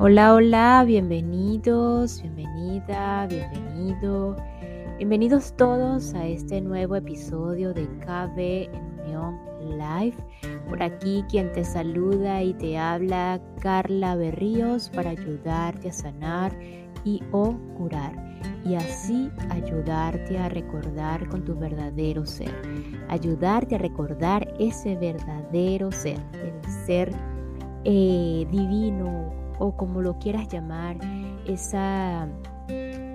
Hola, hola, bienvenidos, bienvenida, bienvenido. Bienvenidos todos a este nuevo episodio de KB en Unión Live. Por aquí quien te saluda y te habla Carla Berríos para ayudarte a sanar y o curar y así ayudarte a recordar con tu verdadero ser, ayudarte a recordar ese verdadero ser, el ser eh, divino, o como lo quieras llamar, esa,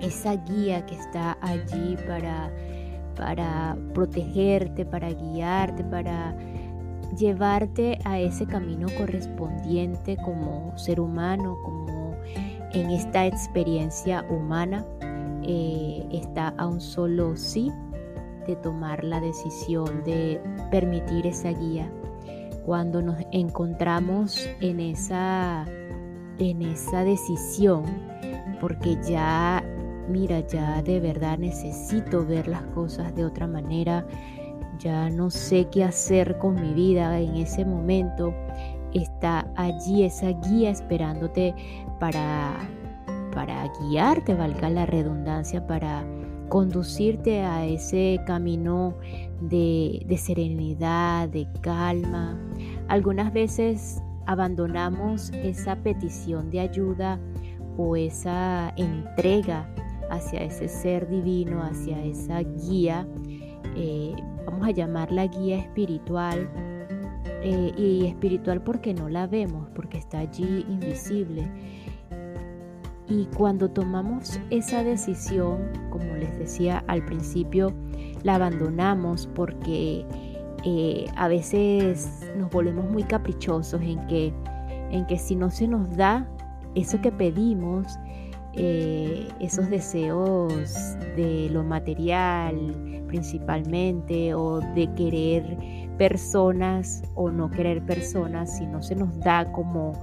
esa guía que está allí para, para protegerte, para guiarte, para llevarte a ese camino correspondiente como ser humano, como en esta experiencia humana, eh, está a un solo sí de tomar la decisión de permitir esa guía. Cuando nos encontramos en esa en esa decisión porque ya, mira, ya de verdad necesito ver las cosas de otra manera, ya no sé qué hacer con mi vida en ese momento, está allí esa guía esperándote para, para guiarte, valga la redundancia, para conducirte a ese camino de, de serenidad, de calma. Algunas veces abandonamos esa petición de ayuda o esa entrega hacia ese ser divino, hacia esa guía, eh, vamos a llamarla guía espiritual, eh, y espiritual porque no la vemos, porque está allí invisible. Y cuando tomamos esa decisión, como les decía al principio, la abandonamos porque eh, a veces nos volvemos muy caprichosos en que, en que si no se nos da eso que pedimos, eh, esos deseos de lo material principalmente o de querer personas o no querer personas, si no se nos da como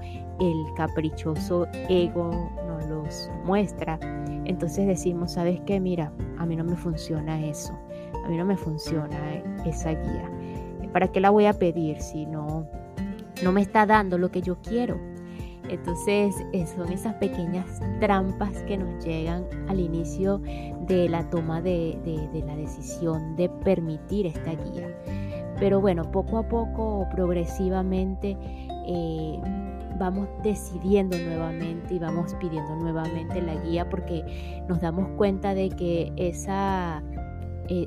el caprichoso ego nos los muestra, entonces decimos, ¿sabes qué? Mira, a mí no me funciona eso, a mí no me funciona esa guía. ¿Para qué la voy a pedir si no, no me está dando lo que yo quiero? Entonces eh, son esas pequeñas trampas que nos llegan al inicio de la toma de, la decisión de permitir esta guía. Pero bueno, poco a poco, progresivamente, eh, vamos decidiendo nuevamente y vamos pidiendo nuevamente la guía porque nos damos cuenta de que esa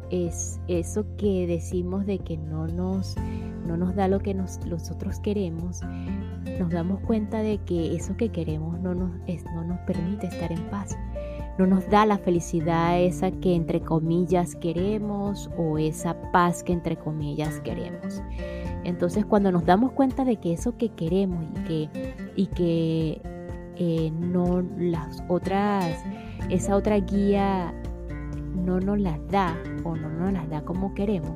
es eso que decimos de que no nos, no nos da lo que nosotros queremos, nos damos cuenta de que eso que queremos no nos, no nos permite estar en paz. No nos da la felicidad esa que entre comillas queremos o esa paz que entre comillas queremos. Entonces cuando nos damos cuenta de que eso que queremos y que, y que eh, no las otras, esa otra guía no nos las da o no nos las da como queremos,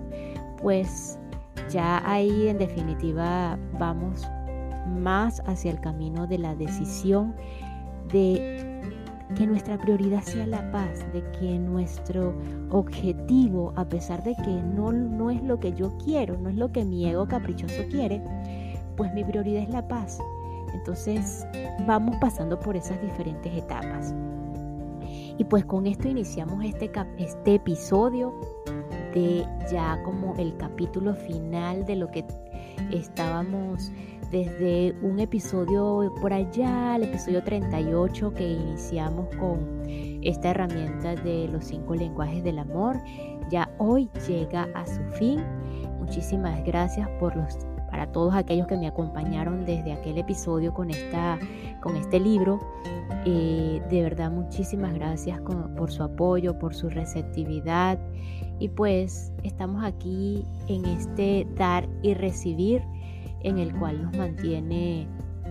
pues ya ahí en definitiva vamos más hacia el camino de la decisión de que nuestra prioridad sea la paz, de que nuestro objetivo, a pesar de que no, no es lo que yo quiero, no es lo que mi ego caprichoso quiere, pues mi prioridad es la paz. Entonces vamos pasando por esas diferentes etapas. Y pues con esto iniciamos este, este episodio de ya como el capítulo final de lo que estábamos desde un episodio por allá, el episodio 38 que iniciamos con esta herramienta de los cinco lenguajes del amor. Ya hoy llega a su fin. Muchísimas gracias por los para todos aquellos que me acompañaron desde aquel episodio con, esta, con este libro. Eh, de verdad, muchísimas gracias por su apoyo, por su receptividad. Y pues estamos aquí en este dar y recibir en el cual nos mantiene,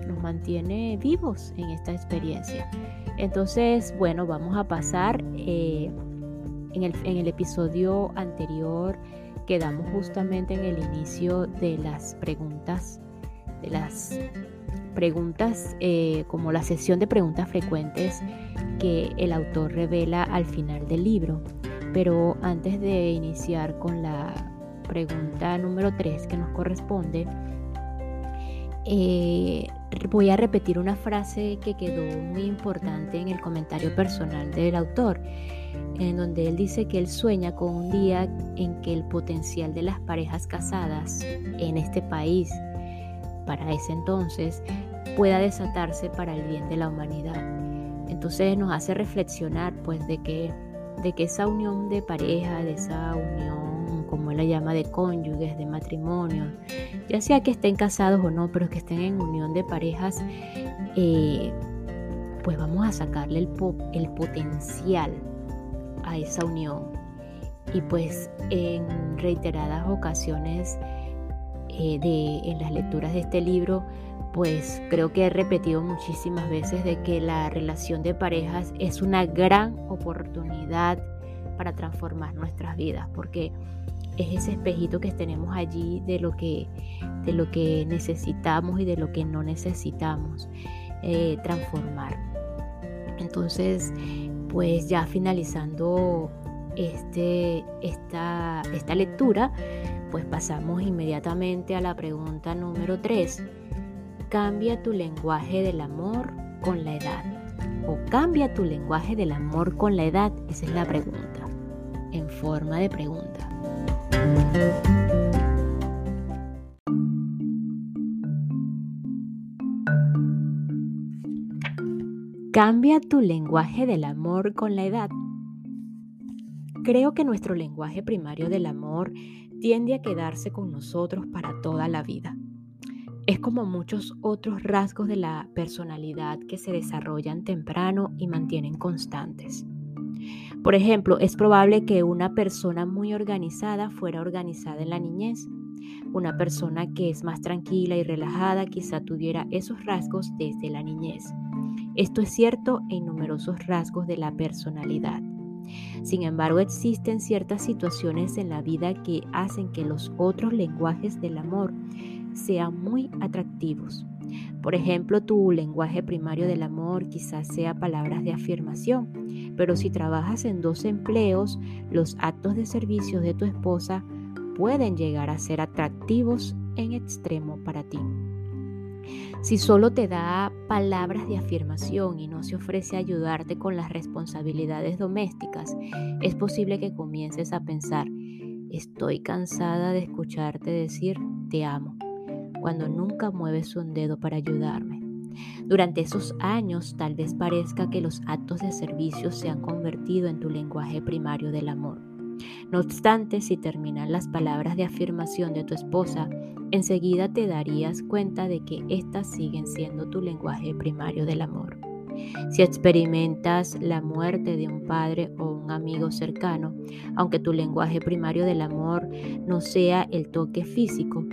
nos mantiene vivos en esta experiencia. Entonces, bueno, vamos a pasar eh, en, el, en el episodio anterior quedamos justamente en el inicio de las preguntas, de las preguntas eh, como la sesión de preguntas frecuentes que el autor revela al final del libro. Pero antes de iniciar con la pregunta número 3 que nos corresponde, eh, voy a repetir una frase que quedó muy importante en el comentario personal del autor, en donde él dice que él sueña con un día en que el potencial de las parejas casadas en este país, para ese entonces, pueda desatarse para el bien de la humanidad. Entonces nos hace reflexionar pues de que, de que esa unión de pareja, de esa unión, como él la llama, de cónyuges, de matrimonio, ya sea que estén casados o no, pero que estén en unión de parejas, eh, pues vamos a sacarle el, el potencial a esa unión. Y pues en reiteradas ocasiones eh, de, en las lecturas de este libro, pues creo que he repetido muchísimas veces de que la relación de parejas es una gran oportunidad para transformar nuestras vidas, porque es ese espejito que tenemos allí de lo que, de lo que necesitamos y de lo que no necesitamos eh, transformar. Entonces, pues ya finalizando este, esta, esta lectura, pues pasamos inmediatamente a la pregunta número 3 cambia tu lenguaje del amor con la edad? ¿O cambia tu lenguaje del amor con la edad? Esa es la pregunta, en forma de pregunta. ¿Cambia tu lenguaje del amor con la edad? Creo que nuestro lenguaje primario del amor tiende a quedarse con nosotros para toda la vida. Es como muchos otros rasgos de la personalidad que se desarrollan temprano y mantienen constantes. Por ejemplo, es probable que una persona muy organizada fuera organizada en la niñez. Una persona que es más tranquila y relajada quizá tuviera esos rasgos desde la niñez. Esto es cierto en numerosos rasgos de la personalidad. Sin embargo, existen ciertas situaciones en la vida que hacen que los otros lenguajes del amor sean muy atractivos. Por ejemplo, tu lenguaje primario del amor quizás sea palabras de afirmación, pero si trabajas en dos empleos, los actos de servicio de tu esposa pueden llegar a ser atractivos en extremo para ti. Si solo te da palabras de afirmación y no se ofrece ayudarte con las responsabilidades domésticas, es posible que comiences a pensar, estoy cansada de escucharte decir te amo cuando nunca mueves un dedo para ayudarme. Durante esos años tal vez parezca que los actos de servicio se han convertido en tu lenguaje primario del amor. No obstante, si terminan las palabras de afirmación de tu esposa, enseguida te darías cuenta de que éstas siguen siendo tu lenguaje primario del amor. Si experimentas la muerte de un padre o un amigo cercano, aunque tu lenguaje primario del amor no sea el toque físico,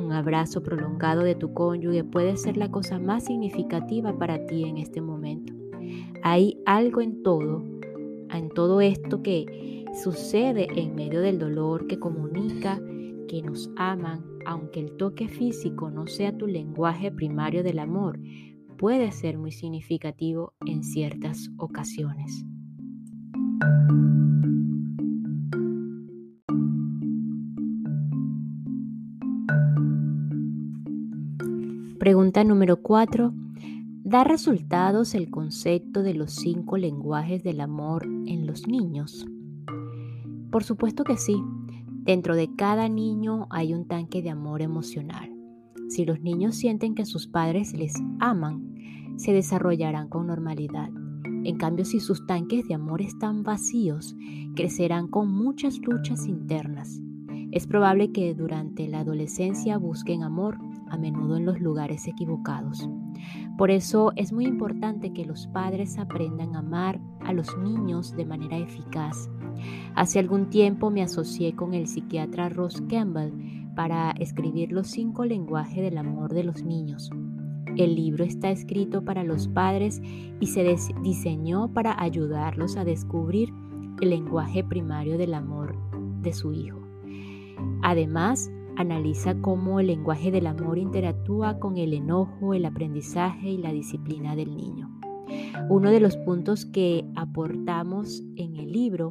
un abrazo prolongado de tu cónyuge puede ser la cosa más significativa para ti en este momento. Hay algo en todo, en todo esto que sucede en medio del dolor que comunica que nos aman, aunque el toque físico no sea tu lenguaje primario del amor, puede ser muy significativo en ciertas ocasiones. Pregunta número 4. ¿Da resultados el concepto de los cinco lenguajes del amor en los niños? Por supuesto que sí. Dentro de cada niño hay un tanque de amor emocional. Si los niños sienten que sus padres les aman, se desarrollarán con normalidad. En cambio, si sus tanques de amor están vacíos, crecerán con muchas luchas internas. Es probable que durante la adolescencia busquen amor a menudo en los lugares equivocados. Por eso es muy importante que los padres aprendan a amar a los niños de manera eficaz. Hace algún tiempo me asocié con el psiquiatra Ross Campbell para escribir los cinco lenguajes del amor de los niños. El libro está escrito para los padres y se diseñó para ayudarlos a descubrir el lenguaje primario del amor de su hijo. Además, Analiza cómo el lenguaje del amor interactúa con el enojo, el aprendizaje y la disciplina del niño. Uno de los puntos que aportamos en el libro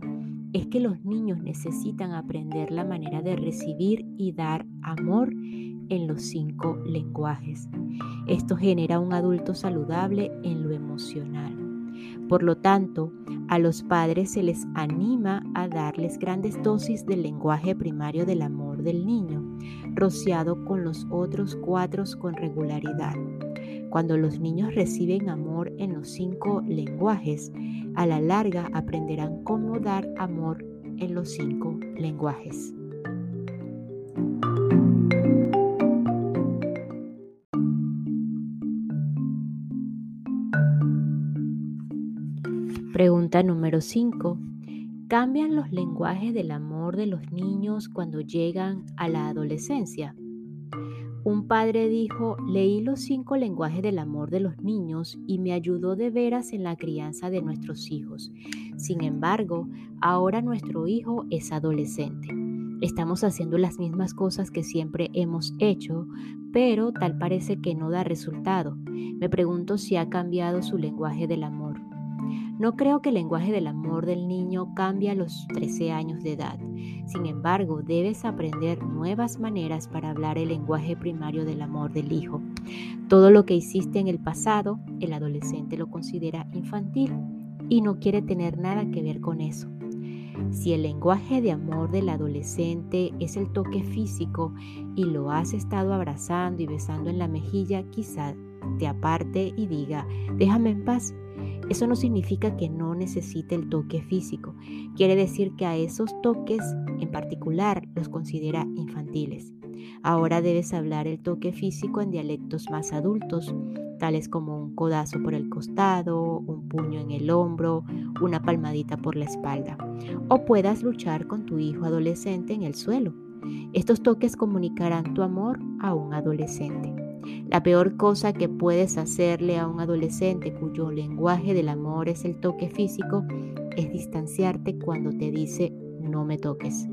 es que los niños necesitan aprender la manera de recibir y dar amor en los cinco lenguajes. Esto genera un adulto saludable en lo emocional. Por lo tanto, a los padres se les anima a darles grandes dosis del lenguaje primario del amor del niño, rociado con los otros cuatro con regularidad. Cuando los niños reciben amor en los cinco lenguajes, a la larga aprenderán cómo dar amor en los cinco lenguajes. Pregunta número 5. ¿Cambian los lenguajes del amor de los niños cuando llegan a la adolescencia? Un padre dijo, leí los cinco lenguajes del amor de los niños y me ayudó de veras en la crianza de nuestros hijos. Sin embargo, ahora nuestro hijo es adolescente. Estamos haciendo las mismas cosas que siempre hemos hecho, pero tal parece que no da resultado. Me pregunto si ha cambiado su lenguaje del amor. No creo que el lenguaje del amor del niño cambie a los 13 años de edad. Sin embargo, debes aprender nuevas maneras para hablar el lenguaje primario del amor del hijo. Todo lo que hiciste en el pasado, el adolescente lo considera infantil y no quiere tener nada que ver con eso. Si el lenguaje de amor del adolescente es el toque físico y lo has estado abrazando y besando en la mejilla, quizá te aparte y diga, déjame en paz, eso no significa que no necesite el toque físico. Quiere decir que a esos toques en particular los considera infantiles. Ahora debes hablar el toque físico en dialectos más adultos, tales como un codazo por el costado, un puño en el hombro, una palmadita por la espalda. O puedas luchar con tu hijo adolescente en el suelo. Estos toques comunicarán tu amor a un adolescente. La peor cosa que puedes hacerle a un adolescente cuyo lenguaje del amor es el toque físico es distanciarte cuando te dice no me toques.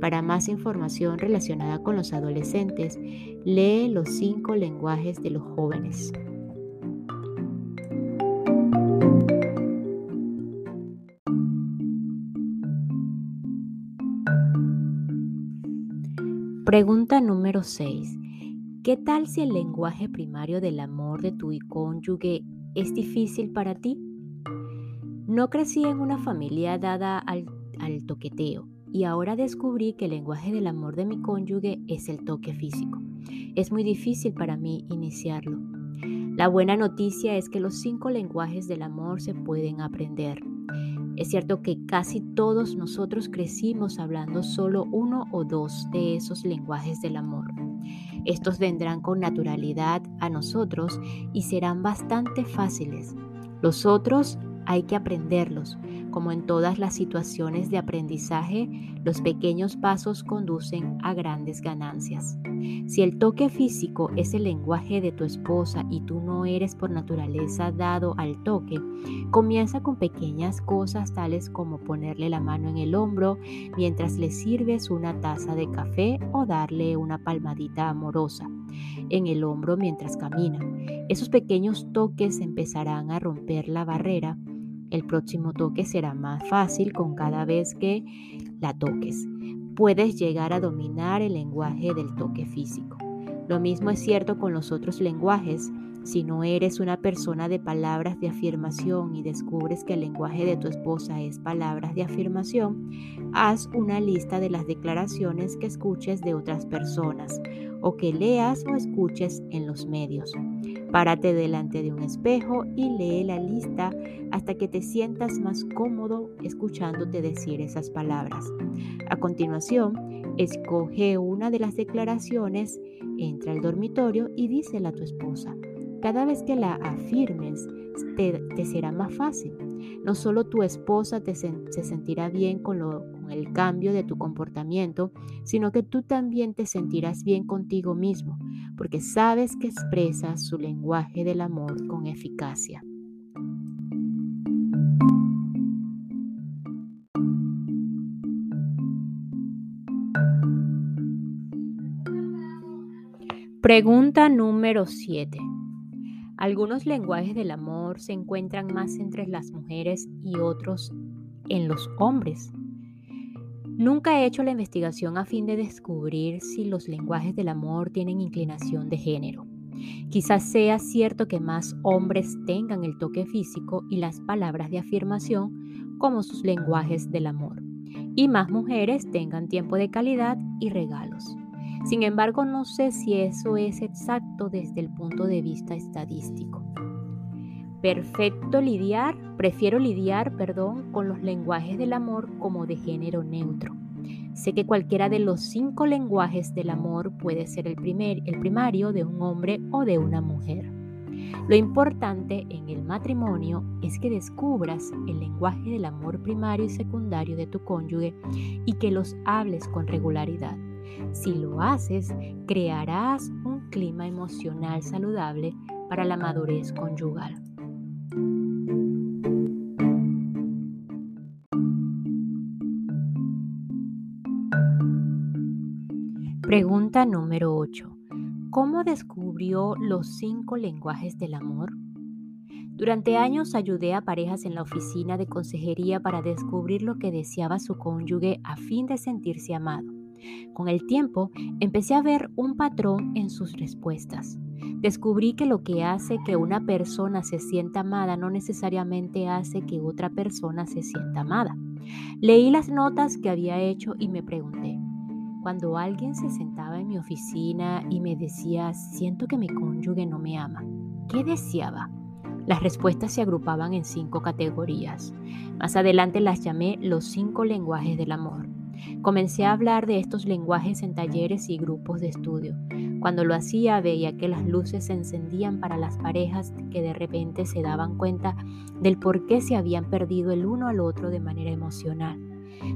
Para más información relacionada con los adolescentes, lee los cinco lenguajes de los jóvenes. Pregunta número 6. ¿Qué tal si el lenguaje primario del amor de tu cónyuge es difícil para ti? No crecí en una familia dada al, al, toqueteo y ahora descubrí que el lenguaje del amor de mi cónyuge es el toque físico. Es muy difícil para mí iniciarlo. La buena noticia es que los cinco lenguajes del amor se pueden aprender. Es cierto que casi todos nosotros crecimos hablando solo uno o dos de esos lenguajes del amor. Estos vendrán con naturalidad a nosotros y serán bastante fáciles. Los otros hay que aprenderlos. Como en todas las situaciones de aprendizaje, los pequeños pasos conducen a grandes ganancias. Si el toque físico es el lenguaje de tu esposa y tú no eres por naturaleza dado al toque, comienza con pequeñas cosas tales como ponerle la mano en el hombro mientras le sirves una taza de café o darle una palmadita amorosa en el hombro mientras camina. Esos pequeños toques empezarán a romper la barrera el próximo toque será más fácil con cada vez que la toques. Puedes llegar a dominar el lenguaje del toque físico. Lo mismo es cierto con los otros lenguajes. Si no eres una persona de palabras de afirmación y descubres que el lenguaje de tu esposa es palabras de afirmación, haz una lista de las declaraciones que escuches de otras personas o que leas o escuches en los medios. Párate delante de un espejo y lee la lista hasta que te sientas más cómodo escuchándote decir esas palabras. A continuación, escoge una de las declaraciones, entra al dormitorio y dísela a tu esposa. Cada vez que la afirmes, te, será más fácil. No solo tu esposa te se sentirá bien con, con el cambio de tu comportamiento, sino que tú también te sentirás bien contigo mismo, porque sabes que expresas su lenguaje del amor con eficacia. Pregunta número 7. Algunos lenguajes del amor se encuentran más entre las mujeres y otros en los hombres. Nunca he hecho la investigación a fin de descubrir si los lenguajes del amor tienen inclinación de género. Quizás sea cierto que más hombres tengan el toque físico y las palabras de afirmación como sus lenguajes del amor, y más mujeres tengan tiempo de calidad y regalos. Sin embargo, no sé si eso es exacto desde el punto de vista estadístico. Perfecto lidiar, prefiero lidiar, perdón, con los lenguajes del amor como de género neutro. Sé que cualquiera de los cinco lenguajes del amor puede ser el, primer, el primario de un hombre o de una mujer. Lo importante en el matrimonio es que descubras el lenguaje del amor primario y secundario de tu cónyuge y que los hables con regularidad. Si lo haces, crearás un clima emocional saludable para la madurez conyugal. Pregunta número 8. ¿Cómo descubrió los cinco lenguajes del amor? Durante años ayudé a parejas en la oficina de consejería para descubrir lo que deseaba su cónyuge a fin de sentirse amado. Con el tiempo empecé a ver un patrón en sus respuestas. Descubrí que lo que hace que una persona se sienta amada no necesariamente hace que otra persona se sienta amada. Leí las notas que había hecho y me pregunté, cuando alguien se sentaba en mi oficina y me decía, siento que mi cónyuge no me ama, ¿qué deseaba? Las respuestas se agrupaban en cinco categorías. Más adelante las llamé los cinco lenguajes del amor. Comencé a hablar de estos lenguajes en talleres y grupos de estudio. Cuando lo hacía veía que las luces se encendían para las parejas que de repente se daban cuenta del por qué se habían perdido el uno al otro de manera emocional.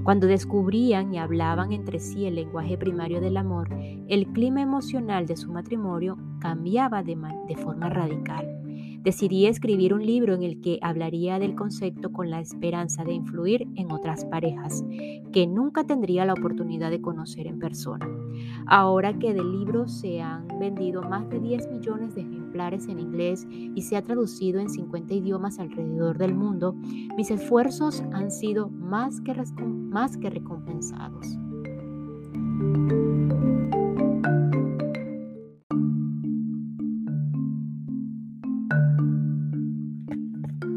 Cuando descubrían y hablaban entre sí el lenguaje primario del amor, el clima emocional de su matrimonio cambiaba de, forma radical. Decidí escribir un libro en el que hablaría del concepto con la esperanza de influir en otras parejas que nunca tendría la oportunidad de conocer en persona. Ahora que del libro se han vendido más de 10 millones de ejemplares en inglés y se ha traducido en 50 idiomas alrededor del mundo, mis esfuerzos han sido más que, más que recompensados.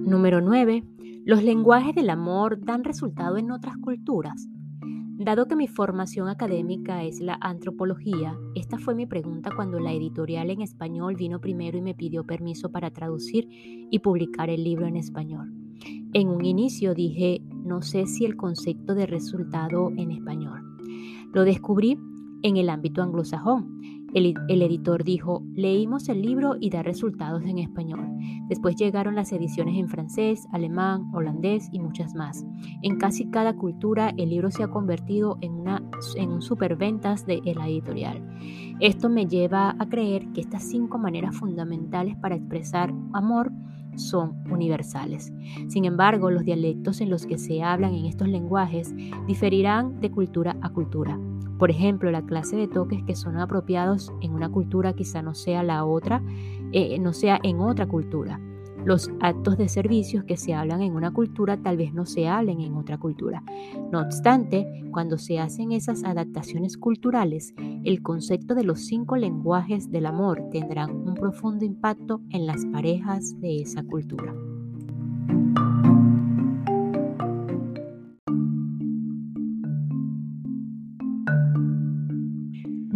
Número 9. Los lenguajes del amor dan resultado en otras culturas. Dado que mi formación académica es la antropología, esta fue mi pregunta cuando la editorial en español vino primero y me pidió permiso para traducir y publicar el libro en español. En un inicio dije, no sé si el concepto de resultado en español. Lo descubrí en el ámbito anglosajón el, editor dijo, leímos el libro y da resultados en español. Después llegaron las ediciones en francés, alemán, holandés y muchas más. En casi cada cultura el libro se ha convertido en, una, en un superventas de la editorial. Esto me lleva a creer que estas cinco maneras fundamentales para expresar amor son universales. Sin embargo, los dialectos en los que se hablan en estos lenguajes diferirán de cultura a cultura. Por ejemplo, la clase de toques que son apropiados en una cultura quizá no sea la otra, eh, no sea en otra cultura. Los actos de servicios que se hablan en una cultura tal vez no se hablen en otra cultura. No obstante, cuando se hacen esas adaptaciones culturales, el concepto de los cinco lenguajes del amor tendrán un profundo impacto en las parejas de esa cultura.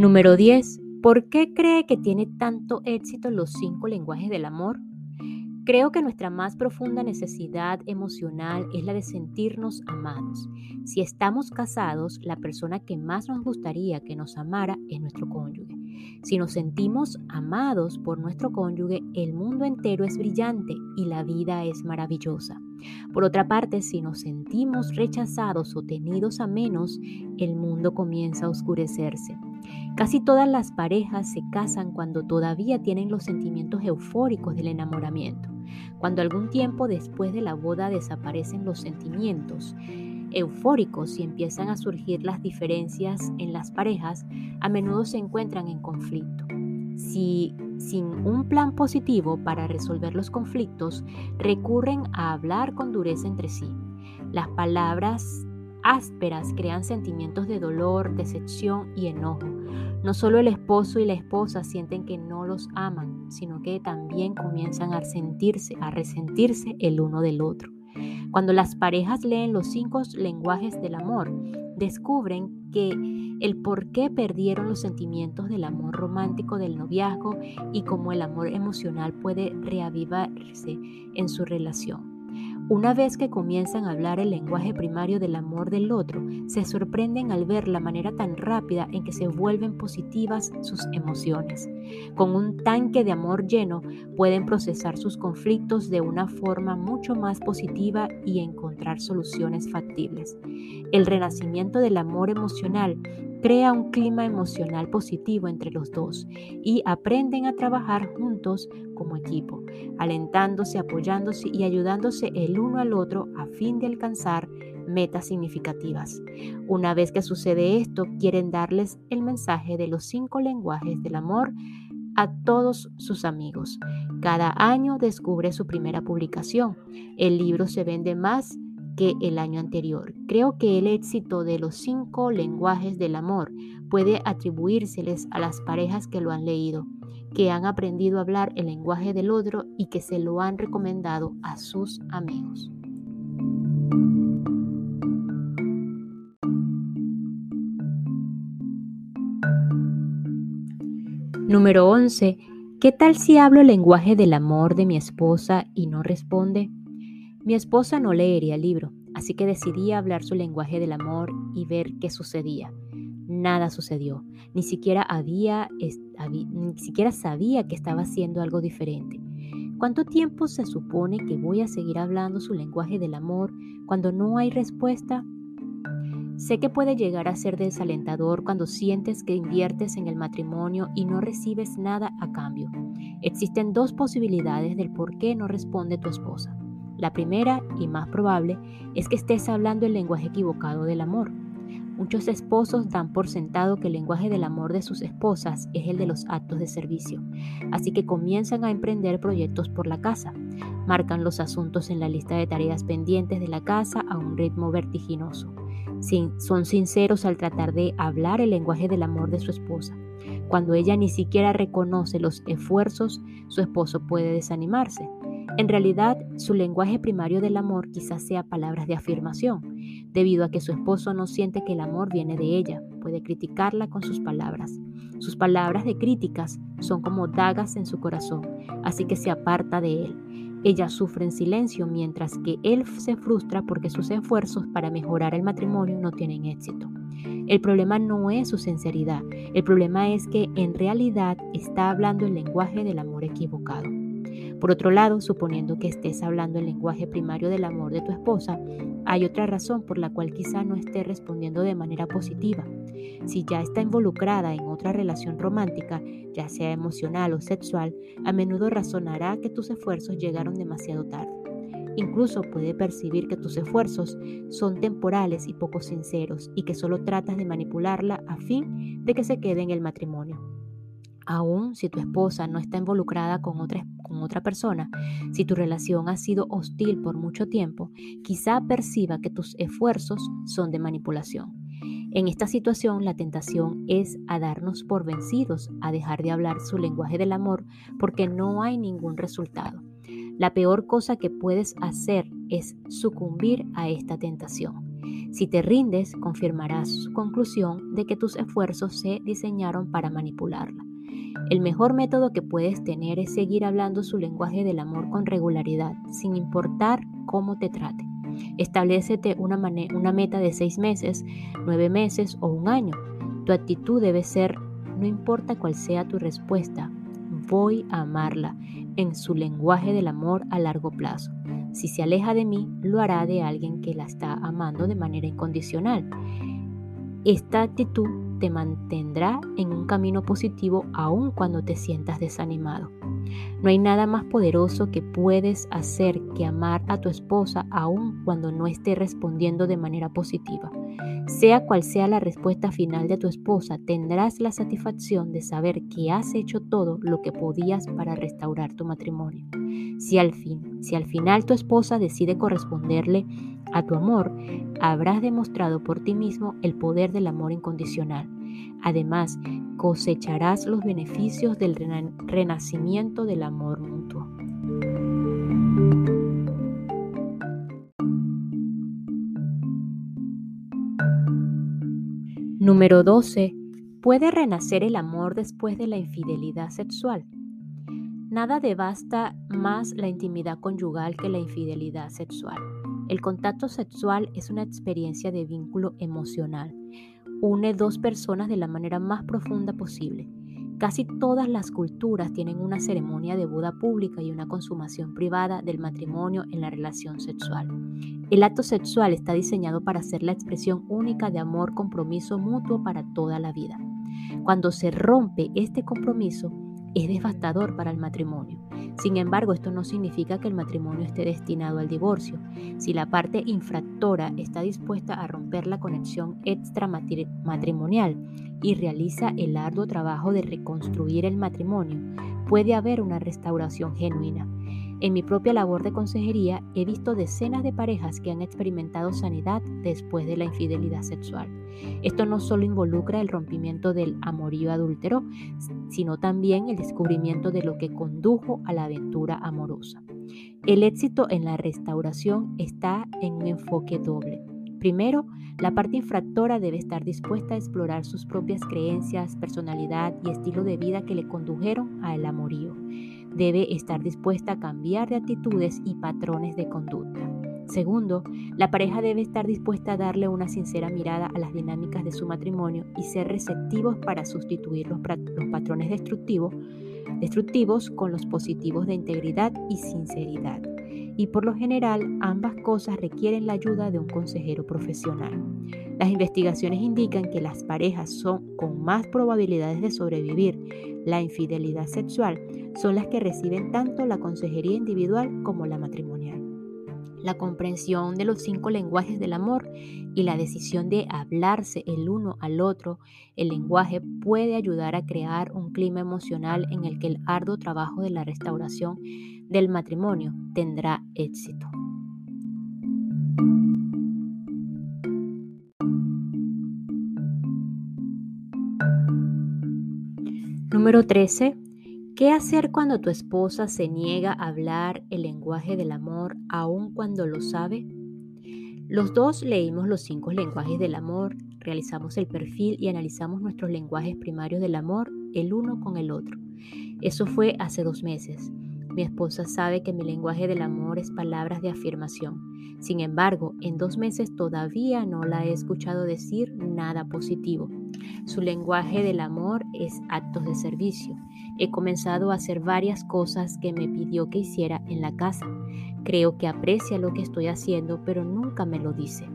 Número 10. ¿Por qué cree que tiene tanto éxito los cinco lenguajes del amor? Creo que nuestra más profunda necesidad emocional es la de sentirnos amados. Si estamos casados, la persona que más nos gustaría que nos amara es nuestro cónyuge. Si nos sentimos amados por nuestro cónyuge, el mundo entero es brillante y la vida es maravillosa. Por otra parte, si nos sentimos rechazados o tenidos a menos, el mundo comienza a oscurecerse. Casi todas las parejas se casan cuando todavía tienen los sentimientos eufóricos del enamoramiento. Cuando algún tiempo después de la boda desaparecen los sentimientos eufóricos y empiezan a surgir las diferencias en las parejas, a menudo se encuentran en conflicto. Si sin un plan positivo para resolver los conflictos, recurren a hablar con dureza entre sí. Las palabras ásperas crean sentimientos de dolor, decepción y enojo. No solo el esposo y la esposa sienten que no los aman, sino que también comienzan a sentirse, a resentirse el uno del otro. Cuando las parejas leen los cinco lenguajes del amor, descubren que el por qué perdieron los sentimientos del amor romántico del noviazgo y cómo el amor emocional puede reavivarse en su relación. Una vez que comienzan a hablar el lenguaje primario del amor del otro, se sorprenden al ver la manera tan rápida en que se vuelven positivas sus emociones. Con un tanque de amor lleno, pueden procesar sus conflictos de una forma mucho más positiva y encontrar soluciones factibles. El renacimiento del amor emocional crea un clima emocional positivo entre los dos y aprenden a trabajar juntos como equipo, alentándose, apoyándose y ayudándose el uno al otro a fin de alcanzar metas significativas. Una vez que sucede esto, quieren darles el mensaje de los cinco lenguajes del amor a todos sus amigos. Cada año descubre su primera publicación. El libro se vende más que el año anterior. Creo que el éxito de los cinco lenguajes del amor puede atribuírseles a las parejas que lo han leído, que han aprendido a hablar el lenguaje del otro y que se lo han recomendado a sus amigos. Número 11. ¿Qué tal si hablo el lenguaje del amor de mi esposa y no responde? Mi esposa no leería el libro, así que decidí hablar su lenguaje del amor y ver qué sucedía. Nada sucedió, ni siquiera había, ni siquiera sabía que estaba haciendo algo diferente. ¿Cuánto tiempo se supone que voy a seguir hablando su lenguaje del amor cuando no hay respuesta? Sé que puede llegar a ser desalentador cuando sientes que inviertes en el matrimonio y no recibes nada a cambio. Existen dos posibilidades del por qué no responde tu esposa. La primera, y más probable, es que estés hablando el lenguaje equivocado del amor. Muchos esposos dan por sentado que el lenguaje del amor de sus esposas es el de los actos de servicio, así que comienzan a emprender proyectos por la casa. Marcan los asuntos en la lista de tareas pendientes de la casa a un ritmo vertiginoso. son sinceros al tratar de hablar el lenguaje del amor de su esposa. Cuando ella ni siquiera reconoce los esfuerzos, su esposo puede desanimarse. En realidad, su lenguaje primario del amor quizás sea palabras de afirmación, debido a que su esposo no siente que el amor viene de ella, puede criticarla con sus palabras. Sus palabras de críticas son como dagas en su corazón, así que se aparta de él. Ella sufre en silencio mientras que él se frustra porque sus esfuerzos para mejorar el matrimonio no tienen éxito. El problema no es su sinceridad, el problema es que en realidad está hablando el lenguaje del amor equivocado. Por otro lado, suponiendo que estés hablando el lenguaje primario del amor de tu esposa, hay otra razón por la cual quizá no esté respondiendo de manera positiva. Si ya está involucrada en otra relación romántica, ya sea emocional o sexual, a menudo razonará que tus esfuerzos llegaron demasiado tarde. Incluso puede percibir que tus esfuerzos son temporales y poco sinceros y que solo tratas de manipularla a fin de que se quede en el matrimonio. Aún si tu esposa no está involucrada con otra, persona, si tu relación ha sido hostil por mucho tiempo, quizá perciba que tus esfuerzos son de manipulación. En esta situación, la tentación es a darnos por vencidos, a dejar de hablar su lenguaje del amor, porque no hay ningún resultado. La peor cosa que puedes hacer es sucumbir a esta tentación. Si te rindes, confirmarás su conclusión de que tus esfuerzos se diseñaron para manipularla. El mejor método que puedes tener es seguir hablando su lenguaje del amor con regularidad, sin importar cómo te trate. Establecete una, una meta de seis meses, nueve meses o un año. Tu actitud debe ser, no importa cuál sea tu respuesta, voy a amarla en su lenguaje del amor a largo plazo. Si se aleja de mí, lo hará de alguien que la está amando de manera incondicional. Esta actitud te mantendrá en un camino positivo aun cuando te sientas desanimado. No hay nada más poderoso que puedes hacer que amar a tu esposa aun cuando no esté respondiendo de manera positiva. Sea cual sea la respuesta final de tu esposa, tendrás la satisfacción de saber que has hecho todo lo que podías para restaurar tu matrimonio. Si al fin, si al final tu esposa decide corresponderle a tu amor, habrás demostrado por ti mismo el poder del amor incondicional. Además, cosecharás los beneficios del renacimiento del amor mutuo. Número 12. ¿Puede renacer el amor después de la infidelidad sexual? Nada devasta más la intimidad conyugal que la infidelidad sexual. El contacto sexual es una experiencia de vínculo emocional. Une dos personas de la manera más profunda posible. Casi todas las culturas tienen una ceremonia de boda pública y una consumación privada del matrimonio en la relación sexual. El acto sexual está diseñado para ser la expresión única de amor, compromiso mutuo para toda la vida. Cuando se rompe este compromiso, es devastador para el matrimonio. Sin embargo, esto no significa que el matrimonio esté destinado al divorcio. Si la parte infractora está dispuesta a romper la conexión extramatrimonial y realiza el arduo trabajo de reconstruir el matrimonio, puede haber una restauración genuina. En mi propia labor de consejería he visto decenas de parejas que han experimentado sanidad después de la infidelidad sexual. Esto no solo involucra el rompimiento del amorío adúltero, sino también el descubrimiento de lo que condujo a la aventura amorosa. El éxito en la restauración está en un enfoque doble. Primero, la parte infractora debe estar dispuesta a explorar sus propias creencias, personalidad y estilo de vida que le condujeron al amorío debe estar dispuesta a cambiar de actitudes y patrones de conducta. Segundo, la pareja debe estar dispuesta a darle una sincera mirada a las dinámicas de su matrimonio y ser receptivos para sustituir los, patrones destructivos, con los positivos de integridad y sinceridad. Y por lo general, ambas cosas requieren la ayuda de un consejero profesional. Las investigaciones indican que las parejas son con más probabilidades de sobrevivir la infidelidad sexual son las que reciben tanto la consejería individual como la matrimonial. La comprensión de los cinco lenguajes del amor y la decisión de hablarse el uno al otro, el lenguaje puede ayudar a crear un clima emocional en el que el arduo trabajo de la restauración del matrimonio tendrá éxito. Número 13. ¿Qué hacer cuando tu esposa se niega a hablar el lenguaje del amor aun cuando lo sabe? Los dos leímos los cinco lenguajes del amor, realizamos el perfil y analizamos nuestros lenguajes primarios del amor el uno con el otro. Eso fue hace dos meses. Mi esposa sabe que mi lenguaje del amor es palabras de afirmación. Sin embargo, en dos meses todavía no la he escuchado decir nada positivo. Su lenguaje del amor es actos de servicio. He comenzado a hacer varias cosas que me pidió que hiciera en la casa. Creo que aprecia lo que estoy haciendo, pero nunca me lo dice.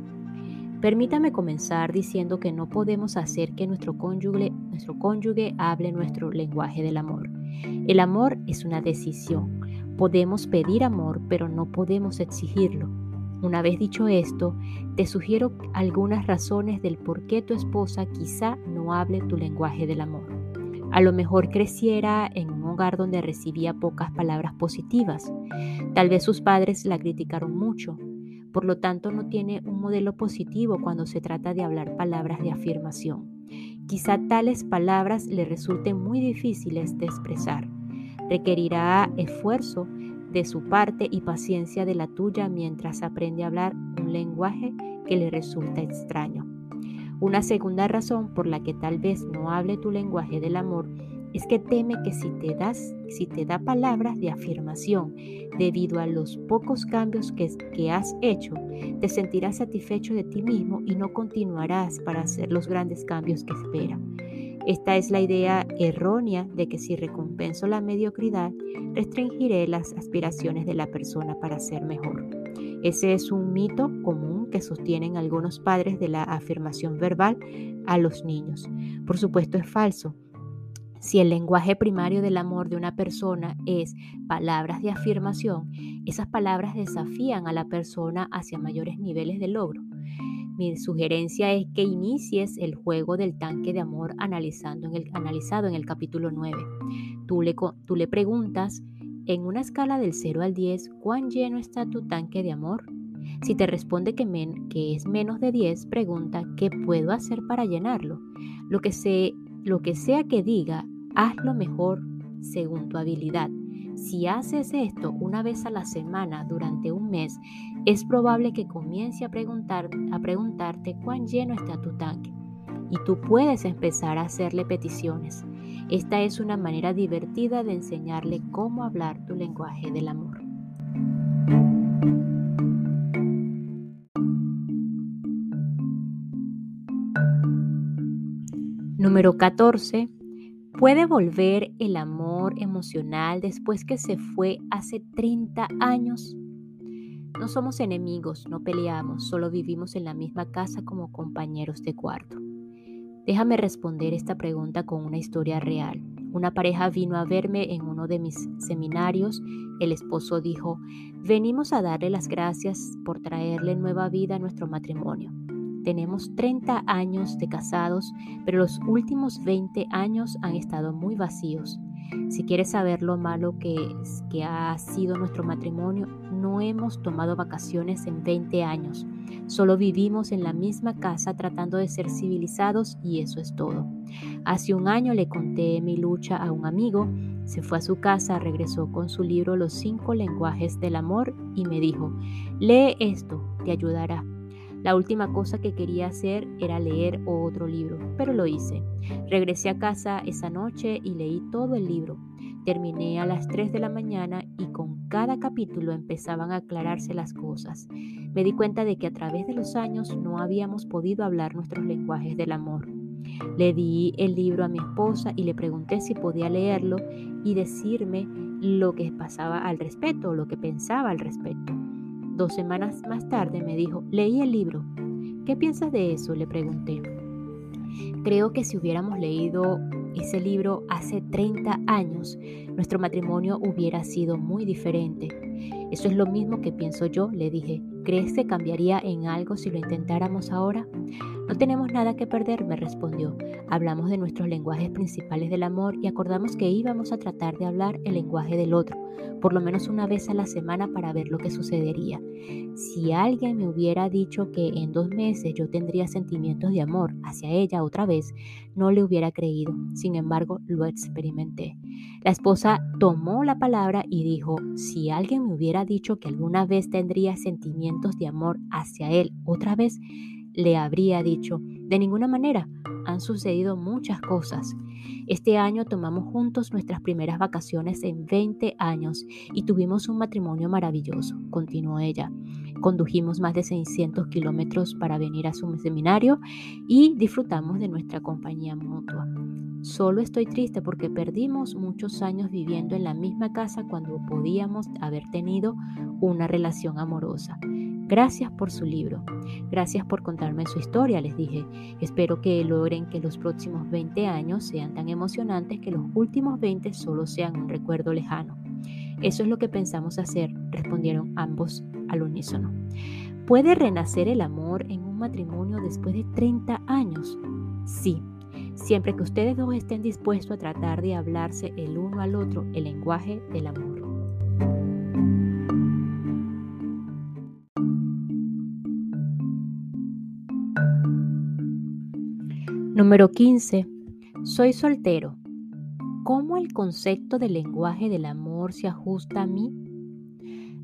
Permítame comenzar diciendo que no podemos hacer que nuestro cónyuge, nuestro cónyuge hable nuestro lenguaje del amor. El amor es una decisión. Podemos pedir amor, pero no podemos exigirlo. Una vez dicho esto, te sugiero algunas razones del por qué tu esposa quizá no hable tu lenguaje del amor. A lo mejor creciera en un hogar donde recibía pocas palabras positivas. Tal vez sus padres la criticaron mucho. Por lo tanto, no tiene un modelo positivo cuando se trata de hablar palabras de afirmación. Quizá tales palabras le resulten muy difíciles de expresar. Requerirá esfuerzo de su parte y paciencia de la tuya mientras aprende a hablar un lenguaje que le resulta extraño. Una segunda razón por la que tal vez no hable tu lenguaje del amor es que teme que si te das, si te da palabras de afirmación debido a los pocos cambios que, que has hecho, te sentirás satisfecho de ti mismo y no continuarás para hacer los grandes cambios que espera. Esta es la idea errónea de que si recompenso la mediocridad, restringiré las aspiraciones de la persona para ser mejor. Ese es un mito común que sostienen algunos padres de la afirmación verbal a los niños. Por supuesto es falso. Si el lenguaje primario del amor de una persona es palabras de afirmación, esas palabras desafían a la persona hacia mayores niveles de logro. Mi sugerencia es que inicies el juego del tanque de amor analizando en el, analizado en el capítulo 9. Tú le, tú le preguntas, en una escala del 0 al 10, ¿cuán lleno está tu tanque de amor? Si te responde que, que es menos de 10, pregunta qué puedo hacer para llenarlo. Lo que, lo que sea que diga, hazlo mejor según tu habilidad. Si haces esto una vez a la semana durante un mes, es probable que comience a, preguntar, a preguntarte cuán lleno está tu tanque. Y tú puedes empezar a hacerle peticiones. Esta es una manera divertida de enseñarle cómo hablar tu lenguaje del amor. Número 14. ¿Puede volver el amor emocional después que se fue hace 30 años? No somos enemigos, no peleamos, solo vivimos en la misma casa como compañeros de cuarto. Déjame responder esta pregunta con una historia real. Una pareja vino a verme en uno de mis seminarios. El esposo dijo, venimos a darle las gracias por traerle nueva vida a nuestro matrimonio. Tenemos 30 años de casados, pero los últimos 20 años han estado muy vacíos. Si quieres saber lo malo que, ha sido nuestro matrimonio, no hemos tomado vacaciones en 20 años. Solo vivimos en la misma casa tratando de ser civilizados y eso es todo. Hace un año le conté mi lucha a un amigo, se fue a su casa, regresó con su libro Los cinco lenguajes del amor y me dijo, lee esto, te ayudará. La última cosa que quería hacer era leer otro libro, pero lo hice. Regresé a casa esa noche y leí todo el libro. Terminé a las 3 de la mañana y con cada capítulo empezaban a aclararse las cosas. Me di cuenta de que a través de los años no habíamos podido hablar nuestros lenguajes del amor. Le di el libro a mi esposa y le pregunté si podía leerlo y decirme lo que pasaba al respecto lo que pensaba al respecto. Dos semanas más tarde me dijo, leí el libro. ¿Qué piensas de eso? Le pregunté. Creo que si hubiéramos leído ese libro hace 30 años, nuestro matrimonio hubiera sido muy diferente. Eso es lo mismo que pienso yo, le dije. ¿Crees que cambiaría en algo si lo intentáramos ahora? No tenemos nada que perder, me respondió. Hablamos de nuestros lenguajes principales del amor y acordamos que íbamos a tratar de hablar el lenguaje del otro, por lo menos una vez a la semana para ver lo que sucedería. Si alguien me hubiera dicho que en dos meses yo tendría sentimientos de amor hacia ella otra vez, no le hubiera creído. Sin embargo, lo experimenté. La esposa tomó la palabra y dijo, si alguien me hubiera dicho que alguna vez tendría sentimientos de amor hacia él otra vez, le habría dicho, de ninguna manera, han sucedido muchas cosas. Este año tomamos juntos nuestras primeras vacaciones en 20 años y tuvimos un matrimonio maravilloso, continuó ella. Condujimos más de 600 kilómetros para venir a su seminario y disfrutamos de nuestra compañía mutua. Solo estoy triste porque perdimos muchos años viviendo en la misma casa cuando podíamos haber tenido una relación amorosa. Gracias por su libro. Gracias por contarme su historia, les dije. Espero que logren que los próximos 20 años sean tan emocionantes que los últimos 20 solo sean un recuerdo lejano. Eso es lo que pensamos hacer, respondieron ambos al unísono. ¿Puede renacer el amor en un matrimonio después de 30 años? Sí, siempre que ustedes dos estén dispuestos a tratar de hablarse el uno al otro el lenguaje del amor. Número 15. Soy soltero. ¿Cómo el concepto del lenguaje del amor se ajusta a mí?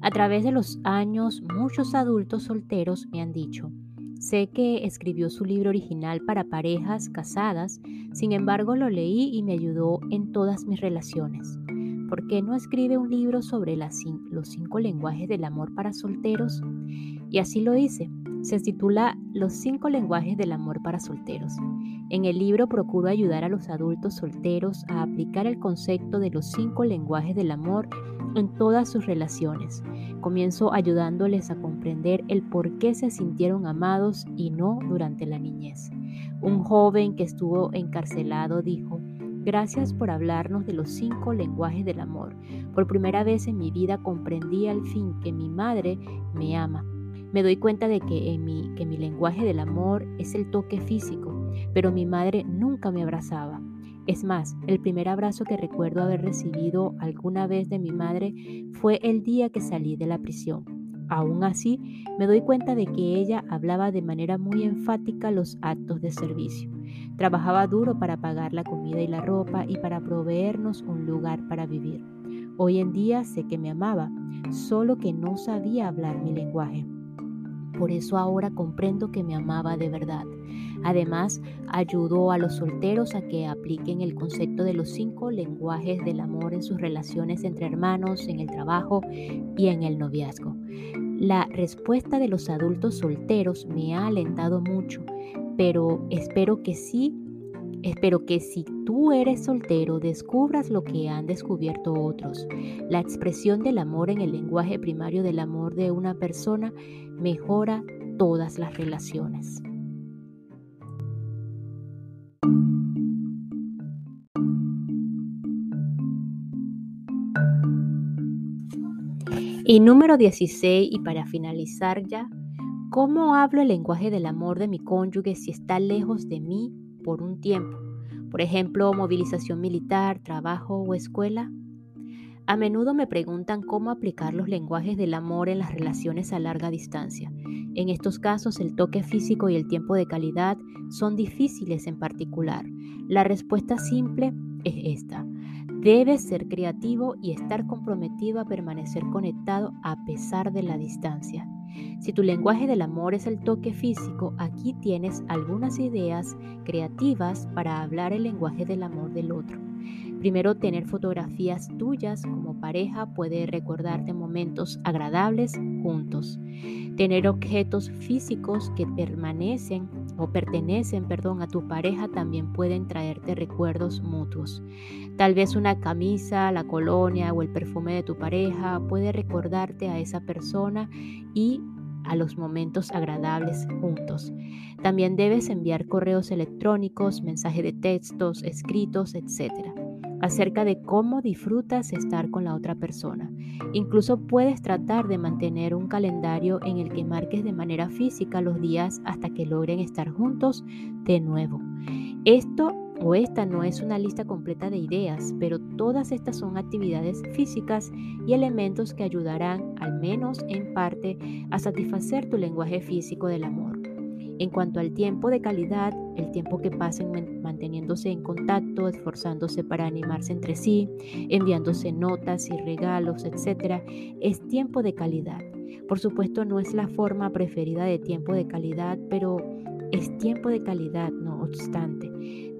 A través de los años, muchos adultos solteros me han dicho, sé que escribió su libro original para parejas casadas, sin embargo lo leí y me ayudó en todas mis relaciones. ¿Por qué no escribe un libro sobre los cinco lenguajes del amor para solteros? Y así lo hice. Se titula Los cinco lenguajes del amor para solteros. En el libro procuro ayudar a los adultos solteros a aplicar el concepto de los cinco lenguajes del amor en todas sus relaciones. Comienzo ayudándoles a comprender el por qué se sintieron amados y no durante la niñez. Un joven que estuvo encarcelado dijo, Gracias por hablarnos de los cinco lenguajes del amor. Por primera vez en mi vida comprendí al fin que mi madre me ama. Me doy cuenta de que, en mi, que mi lenguaje del amor es el toque físico pero mi madre nunca me abrazaba. Es más, el primer abrazo que recuerdo haber recibido alguna vez de mi madre fue el día que salí de la prisión. aún así me doy cuenta de que ella hablaba de manera muy enfática los actos de servicio. Trabajaba duro para pagar la comida y la ropa y para proveernos un lugar para vivir. Hoy en día sé que me amaba, solo que no sabía hablar mi lenguaje. Por eso ahora comprendo que me amaba de verdad. Además, ayudó a los solteros a que apliquen el concepto de los cinco lenguajes del amor en sus relaciones entre hermanos, en el trabajo y en el noviazgo. La respuesta de los adultos solteros me ha alentado mucho, pero espero que sí Espero que si tú eres soltero descubras lo que han descubierto otros. La expresión del amor en el lenguaje primario del amor de una persona mejora todas las relaciones. Y número 16, y para finalizar ya, ¿cómo hablo el lenguaje del amor de mi cónyuge si está lejos de mí por un tiempo, por ejemplo, movilización militar, trabajo o escuela. A menudo me preguntan cómo aplicar los lenguajes del amor en las relaciones a larga distancia. En estos casos, el toque físico y el tiempo de calidad son difíciles en particular. La respuesta simple es esta. Debes ser creativo y estar comprometido a permanecer conectado a pesar de la distancia. Si tu lenguaje del amor es el toque físico, aquí tienes algunas ideas creativas para hablar el lenguaje del amor del otro. Primero, tener fotografías tuyas como pareja puede recordarte momentos agradables juntos. Tener objetos físicos que permanecen o pertenecen, perdón, a tu pareja también pueden traerte recuerdos mutuos. Tal vez una camisa, la colonia o el perfume de tu pareja puede recordarte a esa persona y a los momentos agradables juntos. También debes enviar correos electrónicos, mensajes de textos, escritos, etc acerca de cómo disfrutas estar con la otra persona. Incluso puedes tratar de mantener un calendario en el que marques de manera física los días hasta que logren estar juntos de nuevo. Esto o esta no es una lista completa de ideas, pero todas estas son actividades físicas y elementos que ayudarán, al menos en parte, a satisfacer tu lenguaje físico del amor. En cuanto al tiempo de calidad, el tiempo que pasen manteniéndose en contacto, esforzándose para animarse entre sí, enviándose notas y regalos, etc., es tiempo de calidad. Por supuesto, no es la forma preferida de tiempo de calidad, pero es tiempo de calidad, no obstante.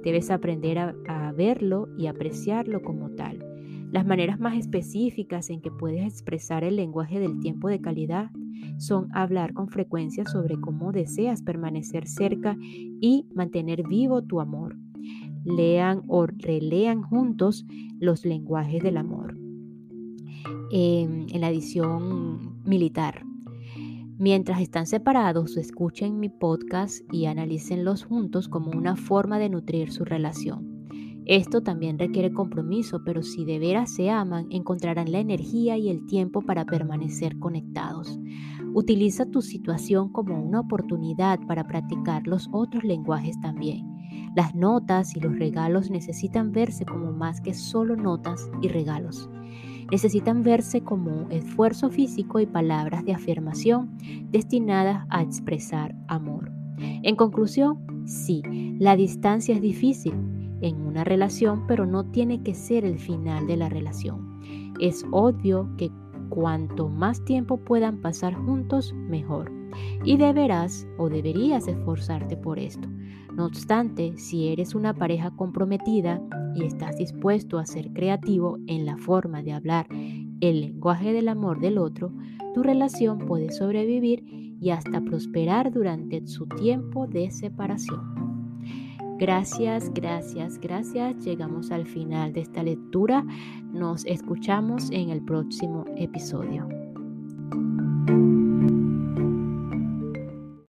Debes aprender a, a verlo y apreciarlo como tal. Las maneras más específicas en que puedes expresar el lenguaje del tiempo de calidad son hablar con frecuencia sobre cómo deseas permanecer cerca y mantener vivo tu amor. Lean o relean juntos los lenguajes del amor. En, la edición militar. Mientras están separados, escuchen mi podcast y analícenlos juntos como una forma de nutrir su relación. Esto también requiere compromiso, pero si de veras se aman, encontrarán la energía y el tiempo para permanecer conectados. Utiliza tu situación como una oportunidad para practicar los otros lenguajes también. Las notas y los regalos necesitan verse como más que solo notas y regalos. Necesitan verse como esfuerzo físico y palabras de afirmación destinadas a expresar amor. En conclusión, sí, la distancia es difícil, en una relación, pero no tiene que ser el final de la relación. Es obvio que cuanto más tiempo puedan pasar juntos, mejor. Y deberás o deberías esforzarte por esto. No obstante, si eres una pareja comprometida y estás dispuesto a ser creativo en la forma de hablar el lenguaje del amor del otro, tu relación puede sobrevivir y hasta prosperar durante su tiempo de separación. Gracias, gracias, gracias. Llegamos al final de esta lectura. Nos escuchamos en el próximo episodio.